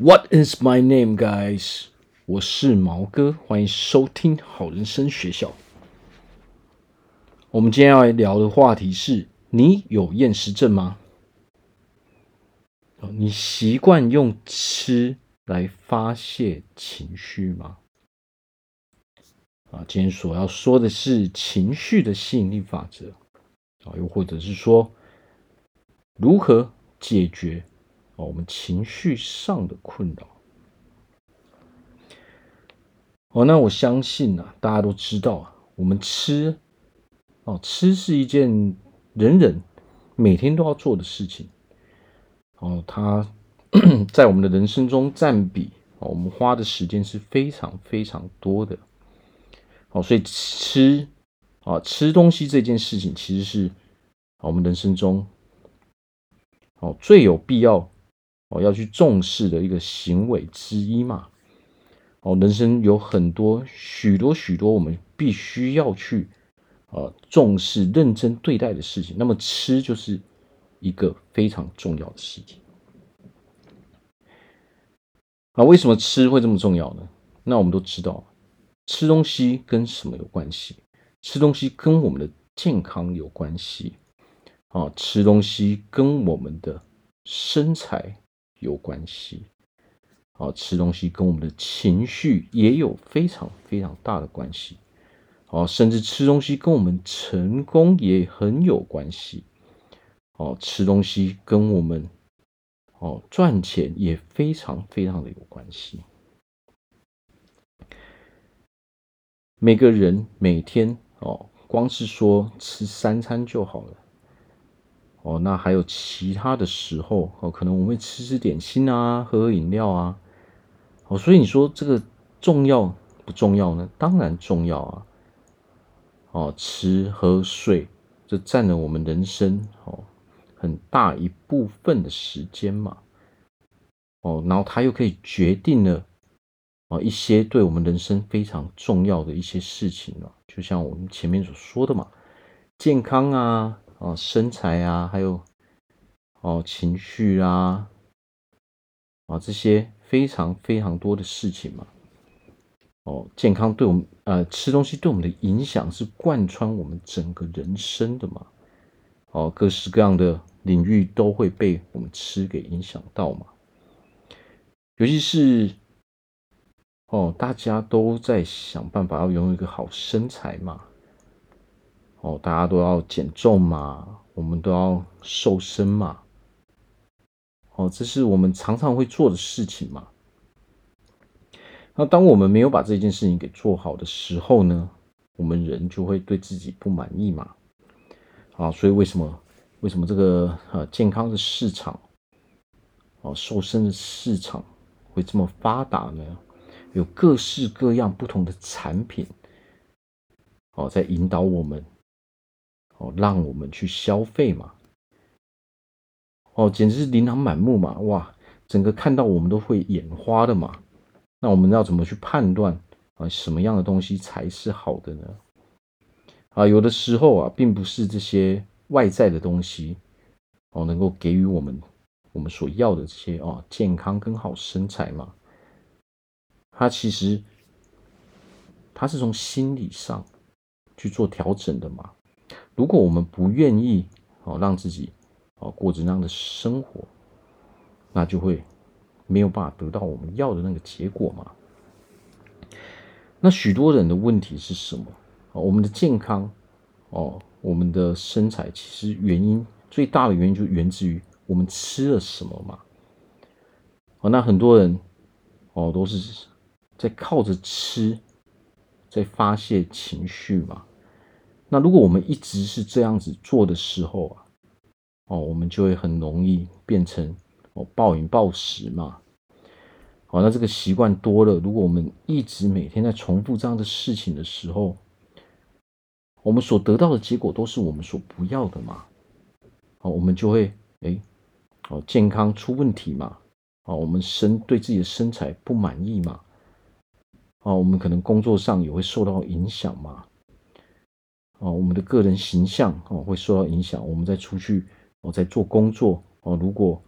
What is my name, guys？我是毛哥，欢迎收听好人生学校。我们今天要聊的话题是：你有厌食症吗？你习惯用吃来发泄情绪吗？啊，今天所要说的是情绪的吸引力法则啊，又或者是说如何解决。哦，我们情绪上的困扰。哦，那我相信呢、啊，大家都知道啊，我们吃，哦，吃是一件人人每天都要做的事情。哦，它 在我们的人生中占比，哦，我们花的时间是非常非常多的。哦，所以吃，啊，吃东西这件事情，其实是我们人生中，哦，最有必要。哦，要去重视的一个行为之一嘛。哦，人生有很多许多许多我们必须要去呃重视、认真对待的事情。那么吃就是一个非常重要的事情。啊，为什么吃会这么重要呢？那我们都知道，吃东西跟什么有关系？吃东西跟我们的健康有关系。啊，吃东西跟我们的身材。有关系，啊，吃东西跟我们的情绪也有非常非常大的关系，啊，甚至吃东西跟我们成功也很有关系，哦，吃东西跟我们哦赚钱也非常非常的有关系。每个人每天哦，光是说吃三餐就好了。哦，那还有其他的时候哦，可能我们会吃吃点心啊，喝喝饮料啊。哦，所以你说这个重要不重要呢？当然重要啊。哦，吃喝睡，这占了我们人生哦很大一部分的时间嘛。哦，然后它又可以决定了哦一些对我们人生非常重要的一些事情了，就像我们前面所说的嘛，健康啊。哦，身材啊，还有哦，情绪啊，啊，这些非常非常多的事情嘛。哦，健康对我们呃，吃东西对我们的影响是贯穿我们整个人生的嘛。哦，各式各样的领域都会被我们吃给影响到嘛。尤其是哦，大家都在想办法要拥有一个好身材嘛。哦，大家都要减重嘛，我们都要瘦身嘛。哦，这是我们常常会做的事情嘛。那当我们没有把这件事情给做好的时候呢，我们人就会对自己不满意嘛。啊，所以为什么为什么这个呃健康的市场，哦，瘦身的市场会这么发达呢？有各式各样不同的产品，哦，在引导我们。哦，让我们去消费嘛，哦，简直是琳琅满目嘛，哇，整个看到我们都会眼花的嘛。那我们要怎么去判断啊？什么样的东西才是好的呢？啊，有的时候啊，并不是这些外在的东西哦，能够给予我们我们所要的这些哦，健康跟好身材嘛。它其实它是从心理上去做调整的嘛。如果我们不愿意哦让自己哦过着那样的生活，那就会没有办法得到我们要的那个结果嘛。那许多人的问题是什么？哦，我们的健康哦，我们的身材，其实原因最大的原因就源自于我们吃了什么嘛。哦，那很多人哦都是在靠着吃在发泄情绪嘛。那如果我们一直是这样子做的时候啊，哦，我们就会很容易变成哦暴饮暴食嘛。好，那这个习惯多了，如果我们一直每天在重复这样的事情的时候，我们所得到的结果都是我们所不要的嘛。好，我们就会哎，哦，健康出问题嘛。哦，我们身对自己的身材不满意嘛。哦，我们可能工作上也会受到影响嘛。哦，我们的个人形象哦会受到影响。我们在出去哦，在做工作哦，如果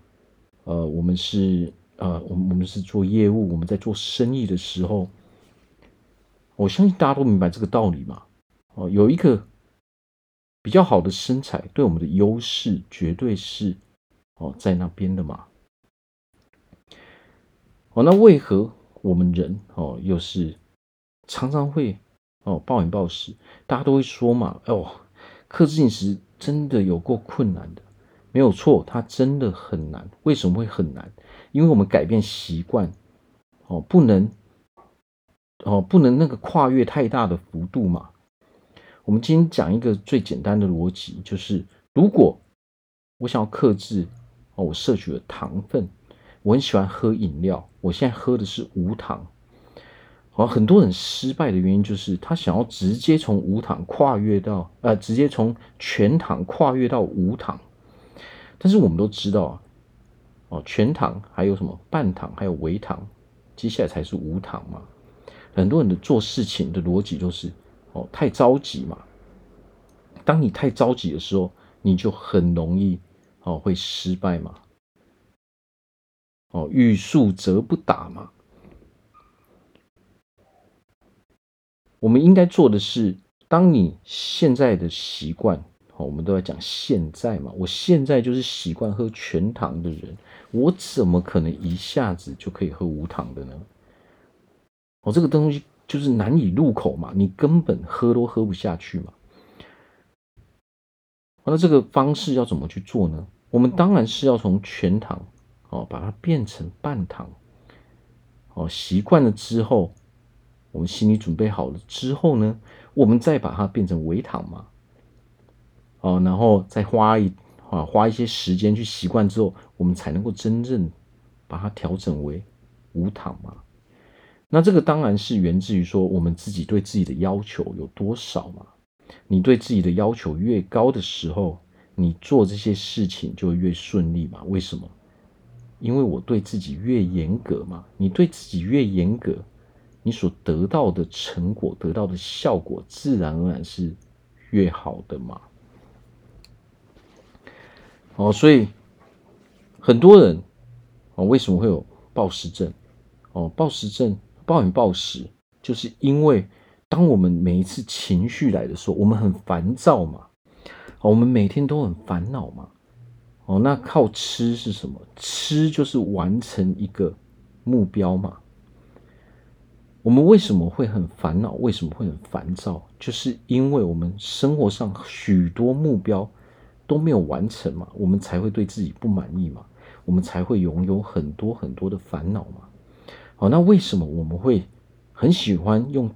呃我们是呃，我们我们是做业务，我们在做生意的时候，我相信大家都明白这个道理嘛。哦，有一个比较好的身材，对我们的优势绝对是哦在那边的嘛。哦，那为何我们人哦又是常常会哦暴饮暴食？大家都会说嘛，哦，克制饮食真的有过困难的。没有错，它真的很难。为什么会很难？因为我们改变习惯，哦，不能，哦，不能那个跨越太大的幅度嘛。我们今天讲一个最简单的逻辑，就是如果我想要克制，哦，我摄取的糖分，我很喜欢喝饮料，我现在喝的是无糖。好，很多人失败的原因就是他想要直接从无糖跨越到，呃，直接从全糖跨越到无糖。但是我们都知道啊，哦，全糖还有什么半糖，还有微糖，接下来才是无糖嘛。很多人的做事情的逻辑就是哦，太着急嘛。当你太着急的时候，你就很容易哦会失败嘛。哦，欲速则不达嘛。我们应该做的是，当你现在的习惯。我们都在讲现在嘛，我现在就是习惯喝全糖的人，我怎么可能一下子就可以喝无糖的呢？哦，这个东西就是难以入口嘛，你根本喝都喝不下去嘛。那这个方式要怎么去做呢？我们当然是要从全糖哦，把它变成半糖。哦，习惯了之后，我们心里准备好了之后呢，我们再把它变成微糖嘛。哦，然后再花一啊花一些时间去习惯之后，我们才能够真正把它调整为无糖嘛。那这个当然是源自于说我们自己对自己的要求有多少嘛。你对自己的要求越高的时候，你做这些事情就越顺利嘛。为什么？因为我对自己越严格嘛。你对自己越严格，你所得到的成果、得到的效果，自然而然是越好的嘛。哦，所以很多人哦，为什么会有暴食症？哦，暴食症、暴饮暴食，就是因为当我们每一次情绪来的时候，我们很烦躁嘛，哦，我们每天都很烦恼嘛。哦，那靠吃是什么？吃就是完成一个目标嘛。我们为什么会很烦恼？为什么会很烦躁？就是因为我们生活上许多目标。都没有完成嘛，我们才会对自己不满意嘛，我们才会拥有很多很多的烦恼嘛。好，那为什么我们会很喜欢用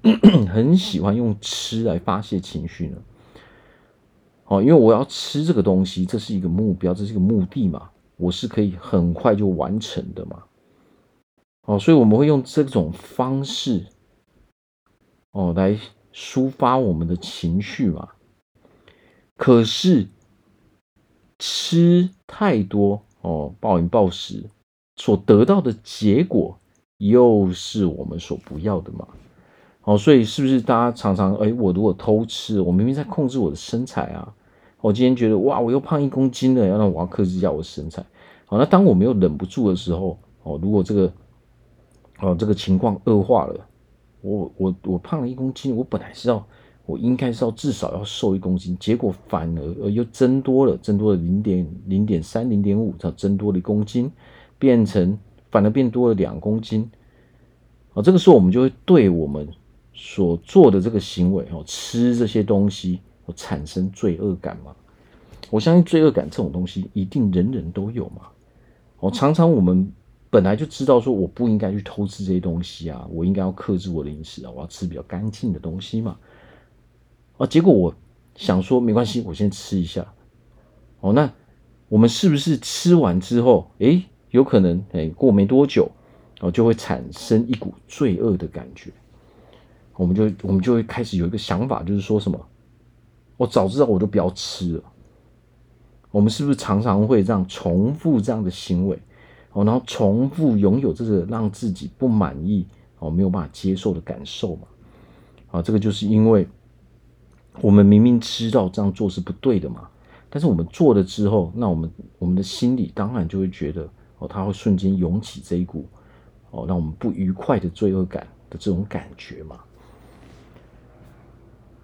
很喜欢用吃来发泄情绪呢？哦，因为我要吃这个东西，这是一个目标，这是一个目的嘛，我是可以很快就完成的嘛。哦，所以我们会用这种方式哦来抒发我们的情绪嘛。可是吃太多哦，暴饮暴食所得到的结果，又是我们所不要的嘛？哦，所以是不是大家常常哎，我如果偷吃，我明明在控制我的身材啊，我今天觉得哇，我又胖一公斤了，要让我要克制一下我的身材。好，那当我没有忍不住的时候，哦，如果这个哦这个情况恶化了，我我我胖了一公斤，我本来是要。我应该是要至少要瘦一公斤，结果反而而又增多了，增多了零点零点三、零点五，才增多了一公斤，变成反而变多了两公斤。啊，这个时候我们就会对我们所做的这个行为哦，吃这些东西，产生罪恶感嘛。我相信罪恶感这种东西一定人人都有嘛。哦，常常我们本来就知道说我不应该去偷吃这些东西啊，我应该要克制我的饮食啊，我要吃比较干净的东西嘛。啊，结果我想说没关系，我先吃一下。哦，那我们是不是吃完之后，诶，有可能诶，过没多久，哦，就会产生一股罪恶的感觉。我们就我们就会开始有一个想法，就是说什么，我早知道我就不要吃了。我们是不是常常会这样重复这样的行为？哦，然后重复拥有这个让自己不满意、哦，没有办法接受的感受嘛？啊，这个就是因为。我们明明知道这样做是不对的嘛，但是我们做了之后，那我们我们的心里当然就会觉得哦，它会瞬间涌起这一股哦，让我们不愉快的罪恶感的这种感觉嘛。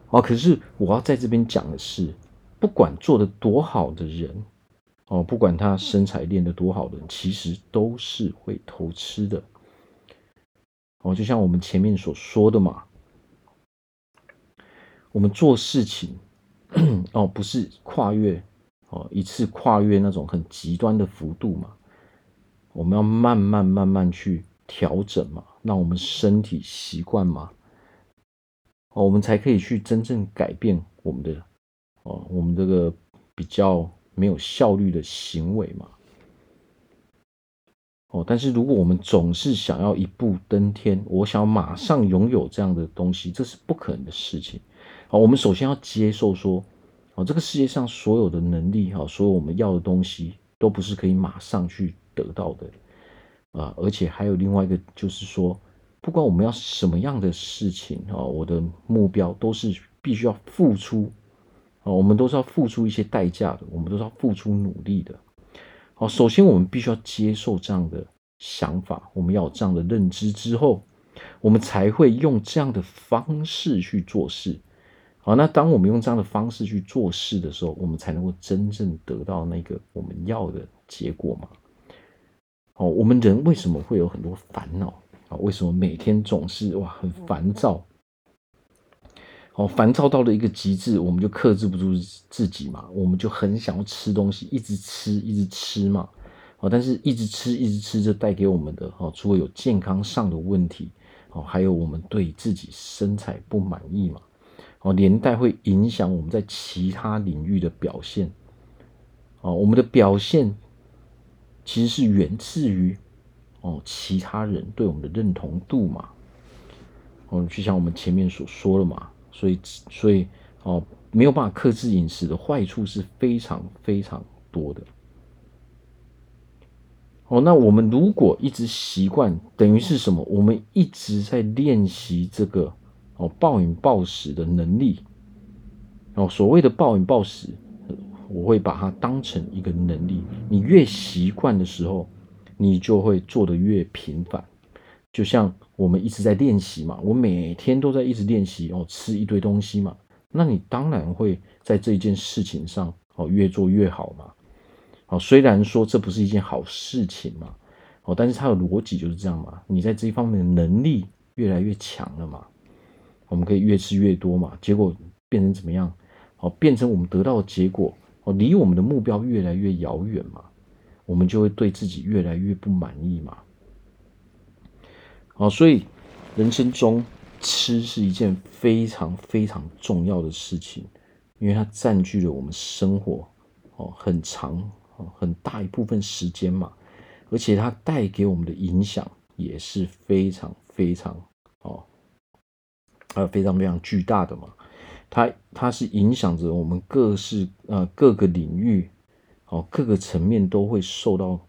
哦，可是我要在这边讲的是，不管做的多好的人，哦，不管他身材练得多好的人，其实都是会偷吃的。哦，就像我们前面所说的嘛，我们做事情，哦，不是跨越，哦，一次跨越那种很极端的幅度嘛，我们要慢慢慢慢去调整嘛，让我们身体习惯嘛。哦，我们才可以去真正改变我们的哦，我们这个比较没有效率的行为嘛。哦，但是如果我们总是想要一步登天，我想马上拥有这样的东西，这是不可能的事情。好，我们首先要接受说，哦，这个世界上所有的能力，哈，所有我们要的东西，都不是可以马上去得到的啊。而且还有另外一个，就是说。不管我们要什么样的事情啊，我的目标都是必须要付出哦，我们都是要付出一些代价的，我们都是要付出努力的。好，首先我们必须要接受这样的想法，我们要有这样的认知之后，我们才会用这样的方式去做事。好，那当我们用这样的方式去做事的时候，我们才能够真正得到那个我们要的结果嘛。哦，我们人为什么会有很多烦恼？啊，为什么每天总是哇很烦躁？哦，烦躁到了一个极致，我们就克制不住自己嘛，我们就很想要吃东西，一直吃，一直吃嘛。哦，但是一直吃，一直吃，这带给我们的哦，除了有健康上的问题，哦，还有我们对自己身材不满意嘛。哦，连带会影响我们在其他领域的表现。哦，我们的表现其实是源自于。哦，其他人对我们的认同度嘛，哦，就像我们前面所说的嘛，所以，所以，哦，没有办法克制饮食的坏处是非常非常多的。哦，那我们如果一直习惯，等于是什么？我们一直在练习这个哦暴饮暴食的能力。哦，所谓的暴饮暴食，我会把它当成一个能力。你越习惯的时候。你就会做得越频繁，就像我们一直在练习嘛，我每天都在一直练习哦，吃一堆东西嘛，那你当然会在这件事情上哦越做越好嘛。哦，虽然说这不是一件好事情嘛，哦，但是它的逻辑就是这样嘛，你在这一方面的能力越来越强了嘛，我们可以越吃越多嘛，结果变成怎么样？哦，变成我们得到的结果哦，离我们的目标越来越遥远嘛。我们就会对自己越来越不满意嘛。哦，所以人生中吃是一件非常非常重要的事情，因为它占据了我们生活哦很长哦很大一部分时间嘛，而且它带给我们的影响也是非常非常哦，呃非常非常巨大的嘛。它它是影响着我们各式呃各个领域。哦，各个层面都会受到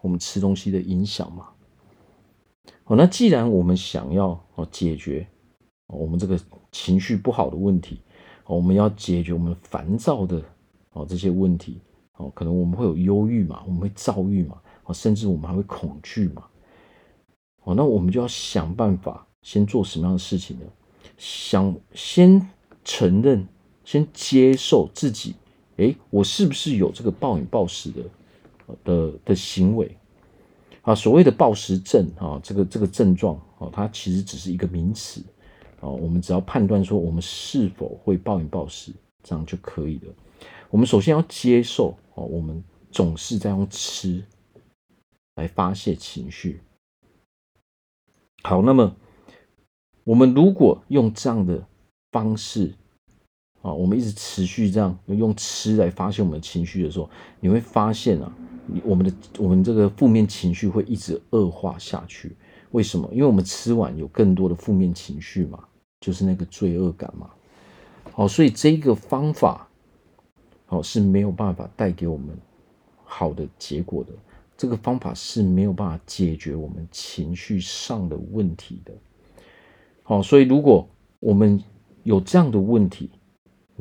我们吃东西的影响嘛。哦，那既然我们想要哦解决我们这个情绪不好的问题，哦，我们要解决我们烦躁的哦这些问题，哦，可能我们会有忧郁嘛，我们会躁郁嘛，哦，甚至我们还会恐惧嘛。哦，那我们就要想办法，先做什么样的事情呢？想先承认，先接受自己。诶，我是不是有这个暴饮暴食的的的行为啊？所谓的暴食症啊，这个这个症状啊，它其实只是一个名词啊。我们只要判断说我们是否会暴饮暴食，这样就可以了。我们首先要接受哦，我们总是在用吃来发泄情绪。好，那么我们如果用这样的方式。啊，我们一直持续这样用吃来发泄我们情绪的时候，你会发现啊，我们的我们这个负面情绪会一直恶化下去。为什么？因为我们吃完有更多的负面情绪嘛，就是那个罪恶感嘛。好，所以这个方法，好是没有办法带给我们好的结果的。这个方法是没有办法解决我们情绪上的问题的。好，所以如果我们有这样的问题，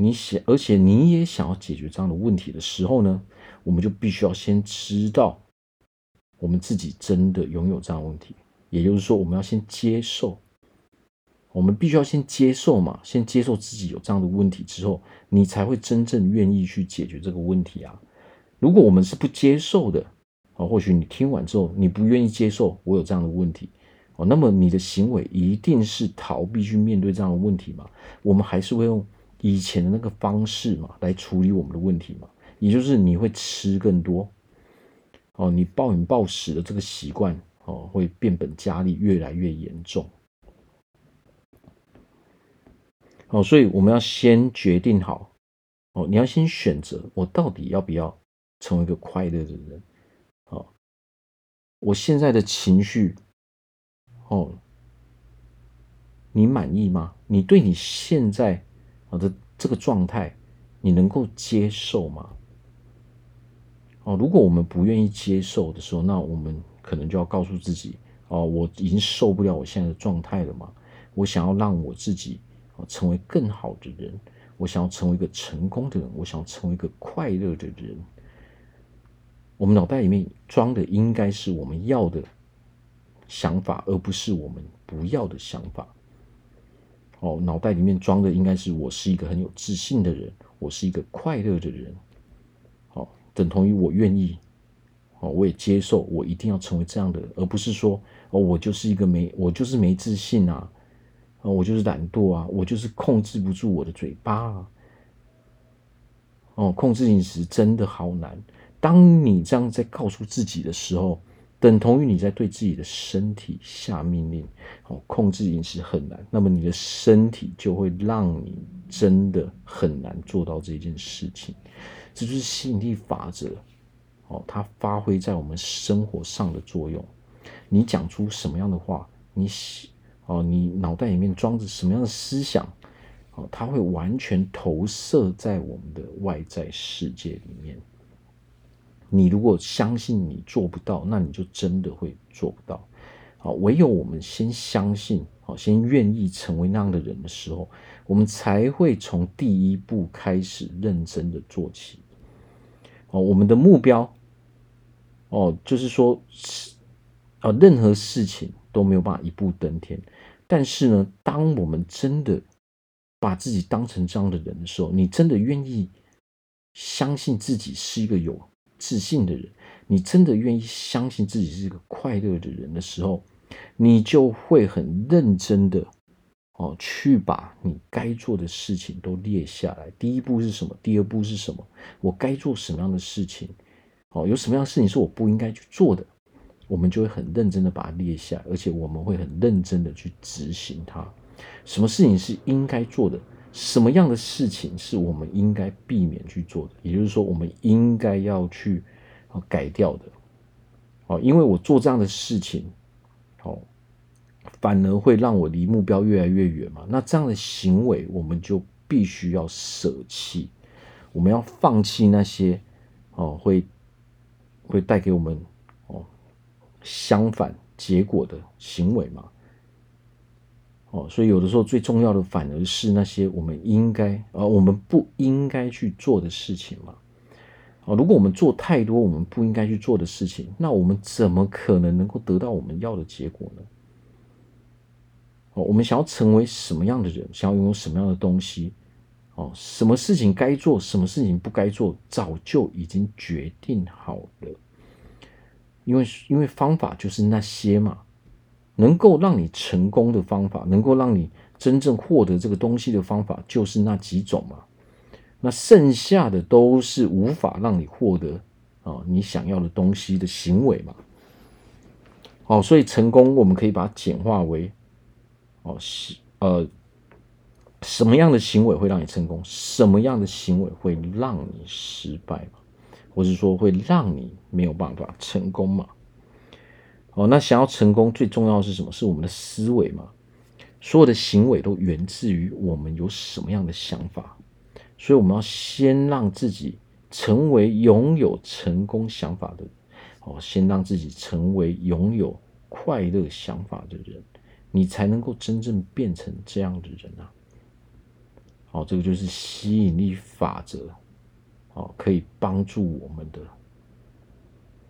你想，而且你也想要解决这样的问题的时候呢，我们就必须要先知道我们自己真的拥有这样的问题。也就是说，我们要先接受，我们必须要先接受嘛，先接受自己有这样的问题之后，你才会真正愿意去解决这个问题啊。如果我们是不接受的，啊，或许你听完之后，你不愿意接受我有这样的问题，哦，那么你的行为一定是逃避去面对这样的问题嘛？我们还是会用以前的那个方式嘛，来处理我们的问题嘛？也就是你会吃更多，哦，你暴饮暴食的这个习惯。哦，会变本加厉，越来越严重。哦，所以我们要先决定好，哦，你要先选择，我到底要不要成为一个快乐的人？哦，我现在的情绪，哦，你满意吗？你对你现在好的这个状态，你能够接受吗？哦，如果我们不愿意接受的时候，那我们。可能就要告诉自己哦，我已经受不了我现在的状态了嘛。我想要让我自己成为更好的人，我想要成为一个成功的人，我想要成为一个快乐的人。我们脑袋里面装的应该是我们要的想法，而不是我们不要的想法。哦，脑袋里面装的应该是我是一个很有自信的人，我是一个快乐的人。好，等同于我愿意。哦，我也接受，我一定要成为这样的人，而不是说哦，我就是一个没，我就是没自信啊，哦，我就是懒惰啊，我就是控制不住我的嘴巴啊。哦，控制饮食真的好难。当你这样在告诉自己的时候，等同于你在对自己的身体下命令。哦，控制饮食很难，那么你的身体就会让你真的很难做到这件事情。这就是吸引力法则。哦，它发挥在我们生活上的作用。你讲出什么样的话，你哦，你脑袋里面装着什么样的思想，哦，它会完全投射在我们的外在世界里面。你如果相信你做不到，那你就真的会做不到。好，唯有我们先相信，好，先愿意成为那样的人的时候，我们才会从第一步开始认真的做起。哦，我们的目标。哦，就是说是，啊，任何事情都没有办法一步登天。但是呢，当我们真的把自己当成这样的人的时候，你真的愿意相信自己是一个有自信的人，你真的愿意相信自己是一个快乐的人的时候，你就会很认真的哦，去把你该做的事情都列下来。第一步是什么？第二步是什么？我该做什么样的事情？哦，有什么样的事情是我不应该去做的，我们就会很认真的把它列下，而且我们会很认真的去执行它。什么事情是应该做的？什么样的事情是我们应该避免去做的？也就是说，我们应该要去改掉的。哦，因为我做这样的事情，哦，反而会让我离目标越来越远嘛。那这样的行为，我们就必须要舍弃，我们要放弃那些哦会。会带给我们哦相反结果的行为嘛？哦，所以有的时候最重要的反而是那些我们应该而我们不应该去做的事情嘛。哦，如果我们做太多我们不应该去做的事情，那我们怎么可能能够得到我们要的结果呢？哦，我们想要成为什么样的人，想要拥有什么样的东西？哦，什么事情该做，什么事情不该做，早就已经决定好了。因为，因为方法就是那些嘛，能够让你成功的方法，能够让你真正获得这个东西的方法，就是那几种嘛。那剩下的都是无法让你获得啊你想要的东西的行为嘛。哦，所以成功我们可以把它简化为哦，是呃。什么样的行为会让你成功？什么样的行为会让你失败嘛？或者说会让你没有办法成功嘛？哦，那想要成功最重要的是什么？是我们的思维嘛？所有的行为都源自于我们有什么样的想法，所以我们要先让自己成为拥有成功想法的，哦，先让自己成为拥有快乐想法的人，你才能够真正变成这样的人啊。哦，这个就是吸引力法则，哦，可以帮助我们的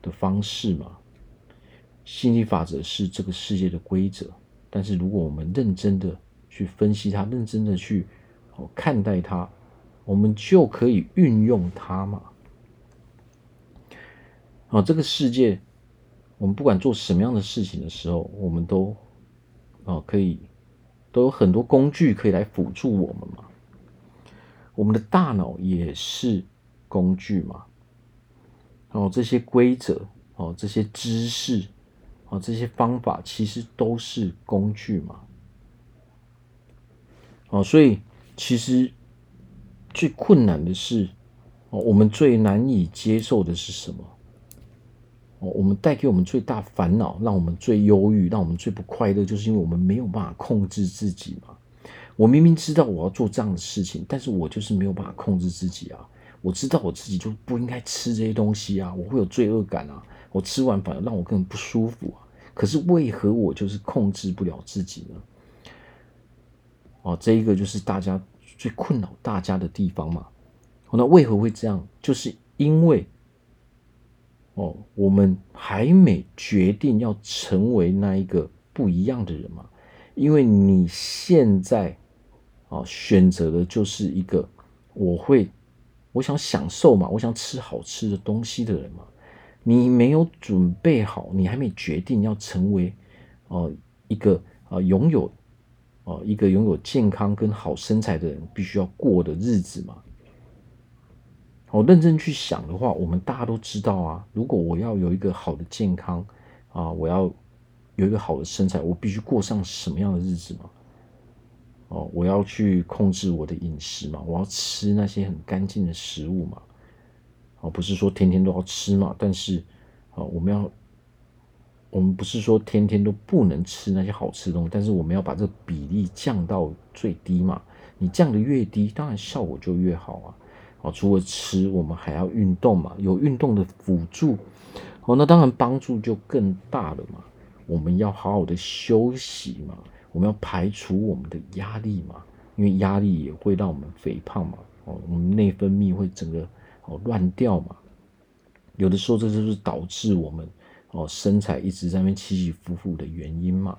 的方式嘛。吸引力法则是这个世界的规则，但是如果我们认真的去分析它，认真的去哦看待它，我们就可以运用它嘛。啊，这个世界，我们不管做什么样的事情的时候，我们都啊可以都有很多工具可以来辅助我们嘛。我们的大脑也是工具嘛。哦，这些规则，哦，这些知识，哦，这些方法，其实都是工具嘛。哦，所以其实最困难的是，哦，我们最难以接受的是什么？哦，我们带给我们最大烦恼，让我们最忧郁，让我们最不快乐，就是因为我们没有办法控制自己嘛。我明明知道我要做这样的事情，但是我就是没有办法控制自己啊。我知道我自己就不应该吃这些东西啊，我会有罪恶感啊，我吃完反而让我更不舒服啊。可是为何我就是控制不了自己呢？哦，这一个就是大家最困扰大家的地方嘛。那为何会这样？就是因为哦，我们还没决定要成为那一个不一样的人嘛。因为你现在哦选择的就是一个我会。我想享受嘛，我想吃好吃的东西的人嘛，你没有准备好，你还没决定要成为哦、一个啊、拥有哦、一个拥有健康跟好身材的人必须要过的日子嘛。我认真去想的话，我们大家都知道啊，如果我要有一个好的健康啊、我要有一个好的身材，我必须过上什么样的日子嘛？哦，我要去控制我的饮食嘛，我要吃那些很干净的食物嘛。哦，不是说天天都要吃嘛，但是，哦，我们要，我们不是说天天都不能吃那些好吃的东西，但是我们要把这个比例降到最低嘛。你降得越低，当然效果就越好啊。哦，除了吃，我们还要运动嘛，有运动的辅助，哦，那当然帮助就更大了嘛。我们要好好的休息嘛。我们要排除我们的压力嘛，因为压力也会让我们肥胖嘛。哦，我们内分泌会整个哦乱掉嘛。有的时候这就是导致我们哦身材一直在那边起起伏伏的原因嘛。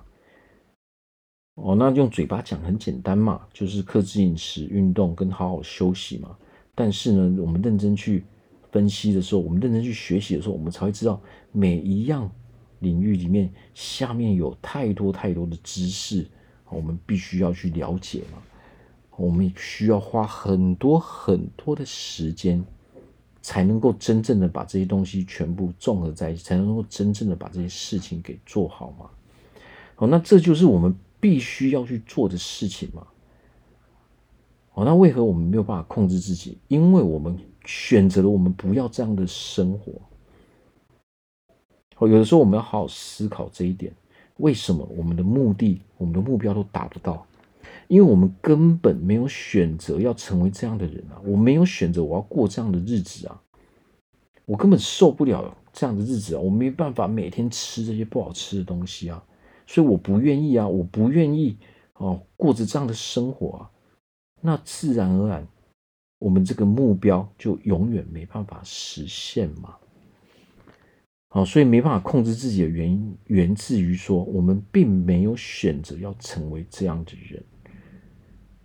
哦，那用嘴巴讲很简单嘛，就是克制饮食、运动跟好好休息嘛。但是呢，我们认真去分析的时候，我们认真去学习的时候，我们才会知道每一样。领域里面，下面有太多太多的知识，我们必须要去了解嘛。我们需要花很多很多的时间，才能够真正的把这些东西全部综合在一起，才能够真正的把这些事情给做好嘛。好，那这就是我们必须要去做的事情嘛。好，那为何我们没有办法控制自己？因为我们选择了我们不要这样的生活。有的时候我们要好好思考这一点，为什么我们的目的、我们的目标都达不到？因为我们根本没有选择要成为这样的人啊！我没有选择我要过这样的日子啊！我根本受不了这样的日子啊！我没办法每天吃这些不好吃的东西啊！所以我不愿意啊！我不愿意哦，过着这样的生活啊！那自然而然，我们这个目标就永远没办法实现嘛。好，所以没办法控制自己的原因，源自于说我们并没有选择要成为这样的人。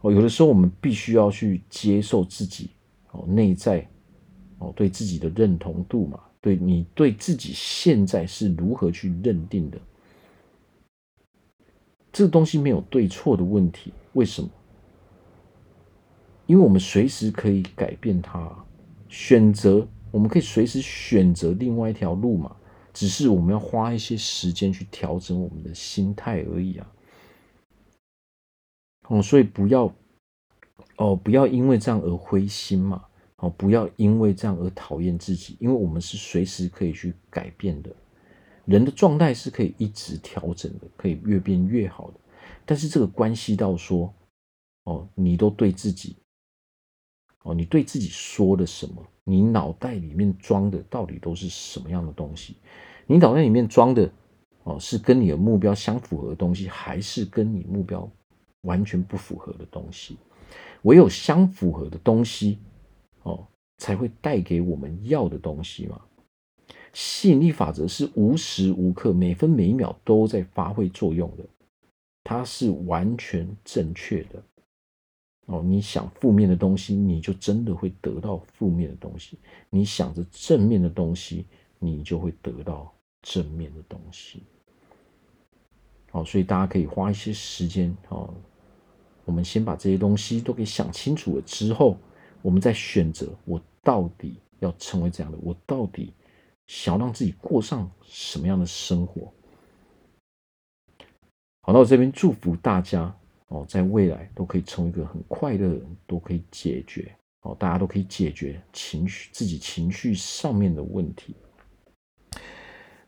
哦，有的时候我们必须要去接受自己哦内在哦对自己的认同度嘛，对你对自己现在是如何去认定的？这个东西没有对错的问题，为什么？因为我们随时可以改变它，选择。我们可以随时选择另外一条路嘛，只是我们要花一些时间去调整我们的心态而已啊。哦，所以不要哦，不要因为这样而灰心嘛。哦，不要因为这样而讨厌自己，因为我们是随时可以去改变的。人的状态是可以一直调整的，可以越变越好的。但是这个关系到说，哦，你都对自己。哦，你对自己说了什么？你脑袋里面装的到底都是什么样的东西？你脑袋里面装的哦，是跟你的目标相符合的东西，还是跟你目标完全不符合的东西？唯有相符合的东西哦，才会带给我们要的东西嘛。吸引力法则是无时无刻、每分每一秒都在发挥作用的，它是完全正确的。哦，你想负面的东西，你就真的会得到负面的东西；你想着正面的东西，你就会得到正面的东西。好，所以大家可以花一些时间哦，我们先把这些东西都给想清楚了之后，我们再选择我到底要成为这样的，我到底想要让自己过上什么样的生活。好，那我这边祝福大家。哦，在未来都可以成为一个很快乐的人，都可以解决哦，大家都可以解决情绪自己情绪上面的问题。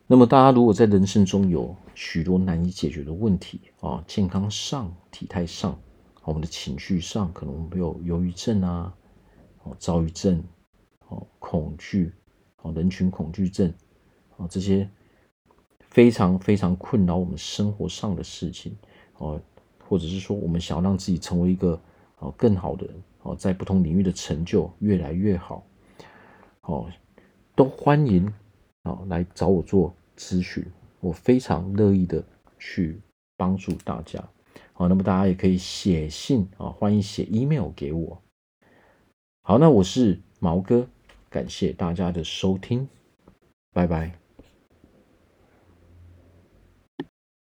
那么，大家如果在人生中有许多难以解决的问题啊，健康上、体态上，我们的情绪上，可能有忧郁症啊，哦，躁郁症，哦，恐惧，哦，人群恐惧症，啊，这些非常非常困扰我们生活上的事情，哦。或者是说，我们想要让自己成为一个哦更好的人哦，在不同领域的成就越来越好，哦，都欢迎哦来找我做咨询，我非常乐意的去帮助大家。好，那么大家也可以写信啊，欢迎写 email 给我。好，那我是毛哥，感谢大家的收听，拜拜。